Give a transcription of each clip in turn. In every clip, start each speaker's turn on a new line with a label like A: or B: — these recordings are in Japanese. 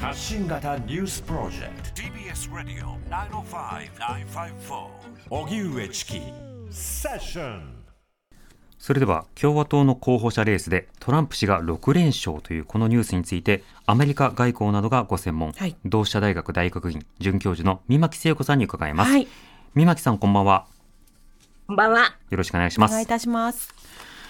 A: 発信型ニュースプロジェクト。
B: TBS ラディオ905-954
A: 荻上チキ。セッション
C: それでは共和党の候補者レースでトランプ氏が6連勝というこのニュースについてアメリカ外交などがご専門、
D: はい。
C: 同志社大学大学院准教授の三巻聖子さんに伺います、
D: はい。
C: 三巻さんこんばんは。
E: こんばんは。
C: よろしくお願いします。
D: お願いいたします。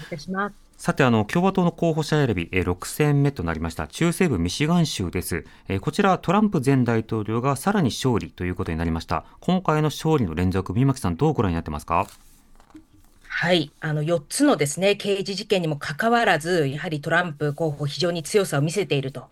E: お願いします。
C: さてあの共和党の候補者選びえー6戦目となりました中西部ミシガン州です、えーこちらトランプ前大統領がさらに勝利ということになりました今回の勝利の連続三巻さんどうご覧になってますか？
E: はい。あの、4つのですね、刑事事件にもかかわらず、やはりトランプ候補、非常に強さを見せていると。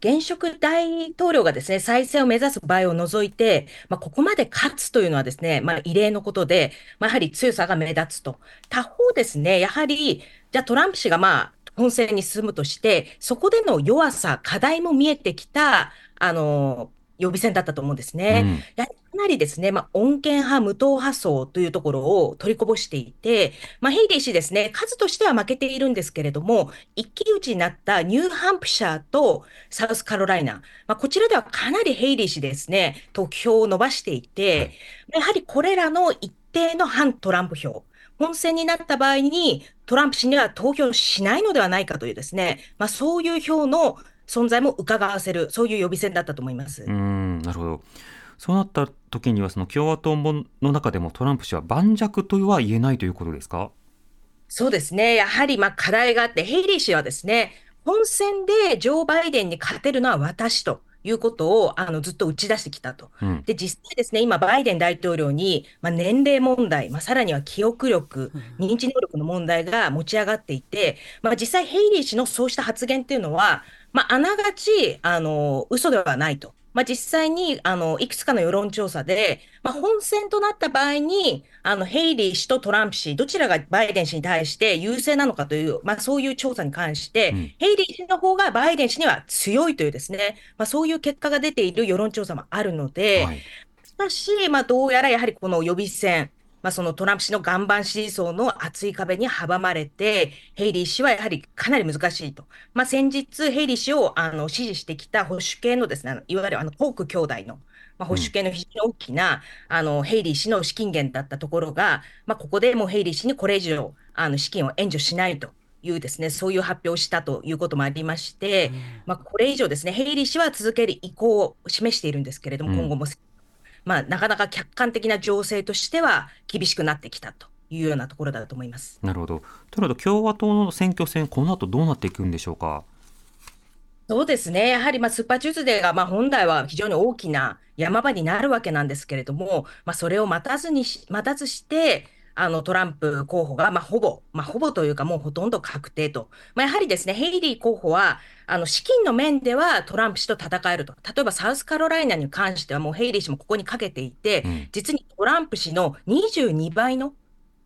E: 現職大統領がですね、再選を目指す場合を除いて、まあ、ここまで勝つというのはですね、まあ、異例のことで、まあ、やはり強さが目立つと。他方ですね、やはり、じゃあトランプ氏がまあ、本選に進むとして、そこでの弱さ、課題も見えてきた、あの、予備選だったと思うんですね。
C: うん
E: やはりかなりですね、まあ、穏健派、無党派層というところを取りこぼしていて、まあ、ヘイリー氏ですね、数としては負けているんですけれども、一騎打ちになったニューハンプシャーとサウスカロライナ、まあ、こちらではかなりヘイリー氏ですね、得票を伸ばしていて、やはりこれらの一定の反トランプ票、本選になった場合に、トランプ氏には投票しないのではないかというですね、まあ、そういう票の存在も伺わせる、そういう予備選だったと思います。
C: うーんなるほどそうなった時にはその共和党の中でもトランプ氏は盤石とは言えないということですか？
E: そうですね。やはりまあ課題があって、ヘイリー氏はですね、本選でジョー・バイデンに勝てるのは私ということをあのずっと打ち出してきたと。
C: うん
E: で、実際ですね、今、バイデン大統領に、まあ、年齢問題、まあ、さらには記憶力、認知能力の問題が持ち上がっていて、まあ、実際、ヘイリー氏のそうした発言っていうのは、まあ、あながち、あの、嘘ではないと。まあ、実際に、あの、いくつかの世論調査で、まあ、本選となった場合に、あの、ヘイリー氏とトランプ氏、どちらがバイデン氏に対して優勢なのかという、まあ、そういう調査に関して、
C: うん。
E: ヘイリー氏の方がバイデン氏には強いというですね、まあ、そういう結果が出ている世論調査もあるので、
C: はい。
E: しかし、まあ、どうやらやはりこの予備選、まあ、そのトランプ氏の岩盤支持層の厚い壁に阻まれて、ヘイリー氏はやはりかなり難しいと。まあ、先日、ヘイリー氏をあの支持してきた保守系のですね、いわゆるあのコーク兄弟の、まあ、保守系の非常に大きな、あのヘイリー氏の資金源だったところが、まあ、ここでもうヘイリー氏にこれ以上あの資金を援助しないと。いうですね、そういう発表をしたということもありまして、まあ、これ以上ですね、ヘイリー氏は続ける意向を示しているんですけれども、
C: うん
E: 今後もまあ、なかなか客観的な情勢としては厳しくなってきたというようなところだと思います。
C: なるほどとなると共和党の選挙戦この後どうなっていくんでしょうか？
E: そうですね。やはり、まあ、スーパーチューズデーが、まあ、本来は非常に大きな山場になるわけなんですけれども、まあ、それを待たずにし、待たずして、あの、トランプ候補が、まあ、ほぼ、まあ、ほぼというか、もうほとんど確定と。まあ、やはりですね、ヘイリー候補は、あの、資金の面ではトランプ氏と戦えると。例えば、サウスカロライナに関しては、もうヘイリー氏もここにかけていて、
C: うん
E: 実にトランプ氏の22倍の、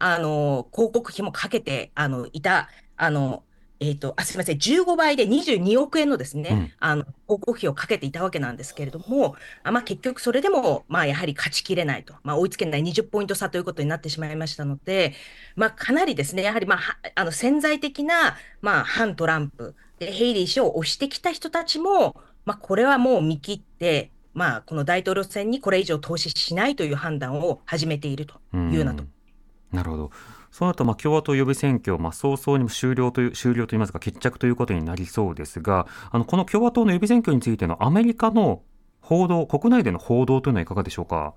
E: あの、広告費もかけて、あの、いた、あの、えっと、あ、すみません、15倍で22億円のですね、
C: うん。
E: あの、広告費をかけていたわけなんですけれども、あまあ、結局それでも、まあ、やはり勝ちきれないと、まあ、追いつけない20ポイント差ということになってしまいましたので、まあ、かなりですね、やはり、まあ、はあの、潜在的な、まあ、反トランプ、で、ヘイリー氏を推してきた人たちも、まあ、これはもう見切って、まあ、この大統領選にこれ以上投資しないという判断を始めているというようなと。
C: ん。なるほどそうなるとまあ共和党予備選挙、まあ、早々にも終了という終了といいますか決着ということになりそうですがあのこの共和党の予備選挙についてのアメリカの報道国内での報道というのはいかがでしょうか？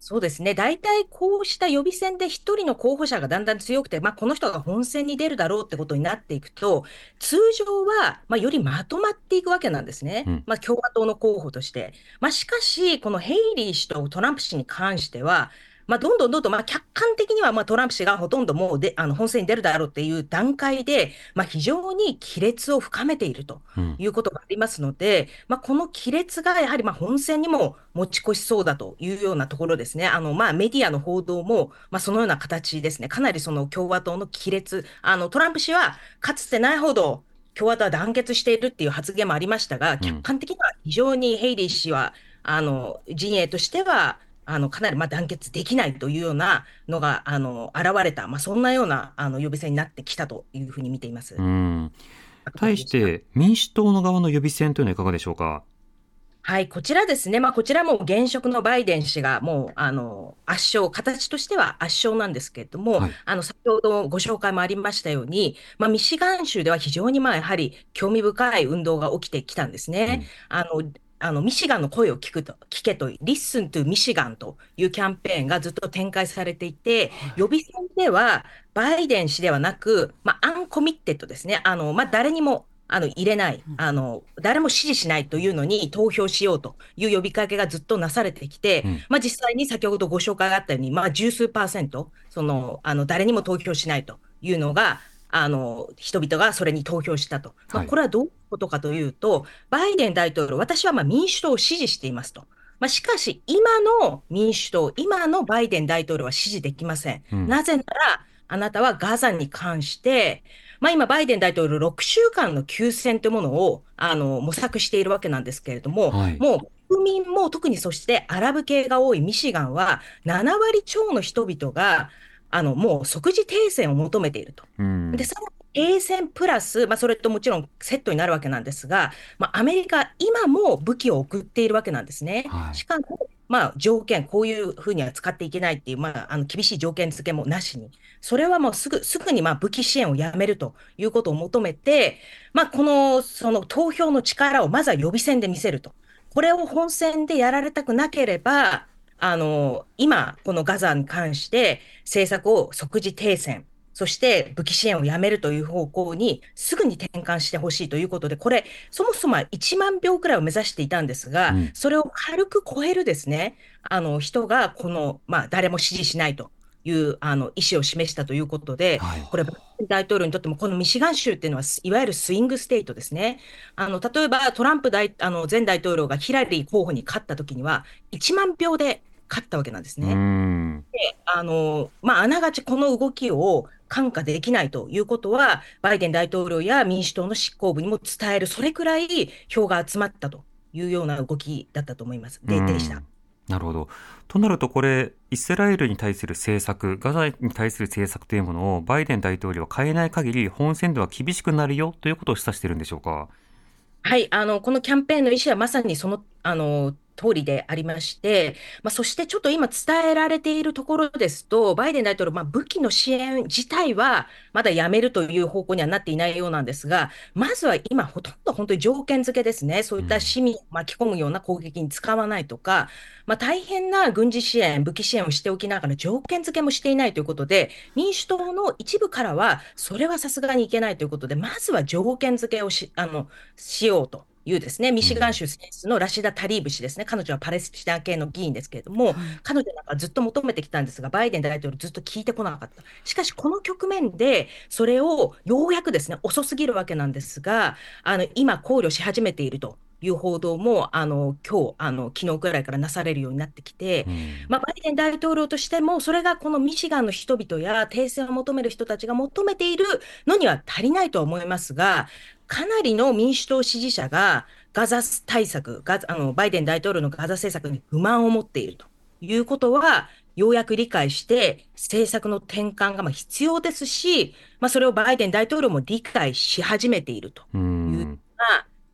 E: そうですね。大体こうした予備選で一人の候補者がだんだん強くて、まあ、この人が本選に出るだろうってことになっていくと、通常は、まあ、よりまとまっていくわけなんですね。
C: うん
E: まあ、共和党の候補として。まあ、しかし、このヘイリー氏とトランプ氏に関しては、まあ、どんどんどんどん、まあ、客観的には、まあ、トランプ氏がほとんどもうで、あの、本選に出るだろうっていう段階で、まあ、非常に亀裂を深めていると。
C: うん
E: いうことがありますので、まあ、この亀裂がやはりまあ本選にも持ち越しそうだというようなところですね。あのまあメディアの報道もまあそのような形ですね。かなりその共和党の亀裂、あのトランプ氏はかつてないほど共和党は団結しているっていう発言もありましたが、客観的には非常にヘイリー氏はあの陣営としてはあのかなりまあ団結できないというようなのがあの現れた、まあ、そんなようなあの予備選になってきたというふうに見ています。
C: うん対して民主党の側の予備選というのはいかがでしょうか？
E: はい、こちらですね。まあ、こちらも現職のバイデン氏がもう、あの、圧勝、形としては圧勝なんですけれども、
C: はい
E: あの、先ほどご紹介もありましたように、まあ、ミシガン州では非常に、まあ、やはり興味深い運動が起きてきたんですね。あの、あの、ミシガンの声を聞くと、聞けと、Listen to Michigan というキャンペーンがずっと展開されていて、予備選では、バイデン氏ではなく、まあ、アンコミッテッドですね。あの、まあ、誰にも、あの、入れない、あの、誰も支持しないというのに投票しようという呼びかけがずっとなされてきて、
C: うん。
E: まあ、実際に先ほどご紹介があったように、まあ、十数パーセント、その、あの、誰にも投票しないというのが、あの、人々がそれに投票したと。まあ、
C: はい
E: これはどういうことかというと、バイデン大統領、私はまあ民主党を支持していますと。まあ、しかし、今の民主党、今のバイデン大統領は支持できません。
C: うん
E: なぜなら、あなたはガザに関して、まあ、今、バイデン大統領、6週間の休戦というものをあの模索しているわけなんですけれども、
C: はい
E: もう国民も特にそしてアラブ系が多いミシガンは、7割超の人々があのもう即時停戦を求めていると。
C: うん
E: で、さらに停戦プラス、まあ、それともちろんセットになるわけなんですが、まあ、アメリカ、今も武器を送っているわけなんですね。
C: はい
E: しかも、まあ、条件、こういうふうには使っていけないっていう、まあ、あの厳しい条件付けもなしに、それはもうすぐ、すぐにまあ武器支援をやめるということを求めて、まあ、この、その投票の力をまずは予備選で見せると。これを本選でやられたくなければ、あの、今、このガザに関して政策を即時停戦、そして武器支援をやめるという方向にすぐに転換してほしいということで、これ、そもそもは1万票くらいを目指していたんですが、
C: うん。
E: それを軽く超えるですね、あの人がこの、まあ、誰も支持しないというあの意思を示したということで、
C: はい
E: これ、バイデン大統領にとっても、このミシガン州っていうのは、いわゆるスイングステートですね。あの例えばトランプ大あの前大統領がヒラリー候補に勝ったときには、1万票で勝ったわけなんですね。
C: うん
E: あの、まあ、あながちこの動きを看過できないということは、バイデン大統領や民主党の執行部にも伝える、それくらい票が集まったというような動きだったと思います。で、でした
C: うん。なるほど。となるとこれイスラエルに対する政策ガザに対する政策というものをバイデン大統領は変えない限り本選では厳しくなるよということを示唆しているんでしょうか？
E: はい、あの、このキャンペーンの意思はまさにその、あの、通りでありまして、まあ、そしてちょっと今伝えられているところですと、バイデン大統領、まあ、武器の支援自体はまだやめるという方向にはなっていないようなんですが、まずは今、ほとんど本当に条件付けですね、そういった市民を巻き込むような攻撃に使わないとか、まあ、大変な軍事支援、武器支援をしておきながら条件付けもしていないということで、民主党の一部からは、それはさすがにいけないということで、まずは条件付けをしあのしようと。いうですね、ミシガン州選出のラシダ・タリーブ氏ですね、彼女はパレスチナ系の議員ですけれども、彼女なんかずっと求めてきたんですが、バイデン大統領ずっと聞いてこなかった。しかし、この局面で、それをようやくですね、遅すぎるわけなんですが、あの今、考慮し始めているという報道も、あの今日あの昨日くらいからなされるようになってきて、
C: うん。
E: まあ、バイデン大統領としても、それがこのミシガンの人々や停戦を求める人たちが求めているのには足りないとは思いますが、かなりの民主党支持者がガザ対策、ガザあのバイデン大統領のガザ政策に不満を持っていると。いうことは、ようやく理解して、政策の転換がまあ必要ですし、まあ、それをバイデン大統領も理解し始めていると。
C: う
E: いう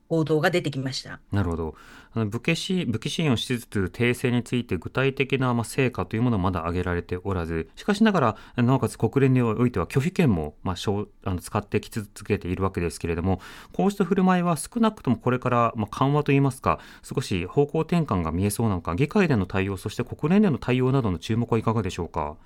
E: 報道が出てきました。
C: なるほど。あの武器支武器支援をしつつ停戦について具体的なまあ成果というものはまだ挙げられておらず、しかしながらなおかつ国連においては拒否権もまあしょうあの使ってき続けているわけですけれども、こうした振る舞いは少なくともこれからまあ緩和といいますか、少し方向転換が見えそうなのか、議会での対応、そして国連での対応などの注目はいかがでしょうか？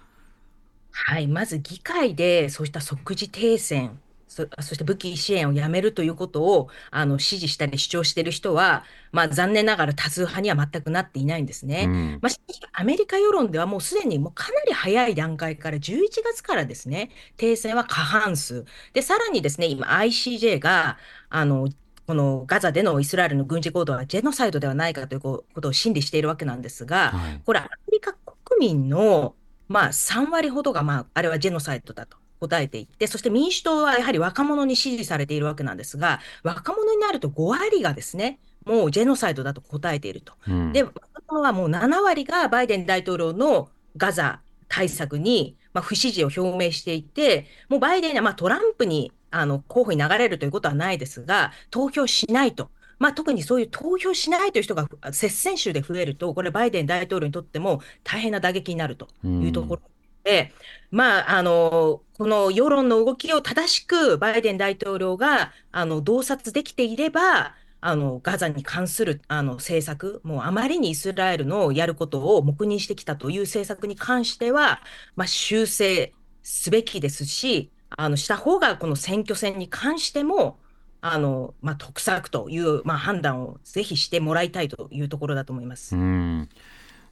E: はい、まず議会でそうした即時停戦、そ、そして武器支援をやめるということをあの支持したり主張している人は、まあ、残念ながら多数派には全くなっていないんですね。
C: うん
E: まあ、アメリカ世論ではもうすでにもうかなり早い段階から11月からですね、停戦は過半数。で、さらにですね、今 ICJ が、あの、このガザでのイスラエルの軍事行動はジェノサイドではないかということを審理しているわけなんですが、
C: はい
E: これ、アメリカ国民の、まあ、3割ほどが、まあ、あれはジェノサイドだと答えていて、そして民主党はやはり若者に支持されているわけなんですが、若者になると5割がですね、もうジェノサイドだと答えていると。
C: うん
E: で、若者はもう7割がバイデン大統領のガザ対策に、まあ、不支持を表明していて、もうバイデンはまあトランプにあの候補に流れるということはないですが、投票しないと。まあ、特にそういう投票しないという人が接戦州で増えると、これ、バイデン大統領にとっても大変な打撃になるというところで、まあ、あの、この世論の動きを正しくバイデン大統領が、あの、洞察できていれば、あの、ガザに関する、あの、政策、もうあまりにイスラエルのやることを黙認してきたという政策に関しては、まあ、修正すべきですし、あの、した方が、この選挙戦に関しても、あの、まあ、得策という、まあ、判断をぜひしてもらいたいというところだと思います。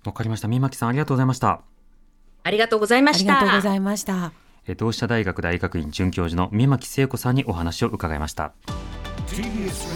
C: わかりました。三巻さんありがとうございました。
E: ありがとうございま
D: あり
E: した。
D: がとうございました。
C: え同志社大学大学院准教授の三巻聖子さんにお話を伺いました
A: TBS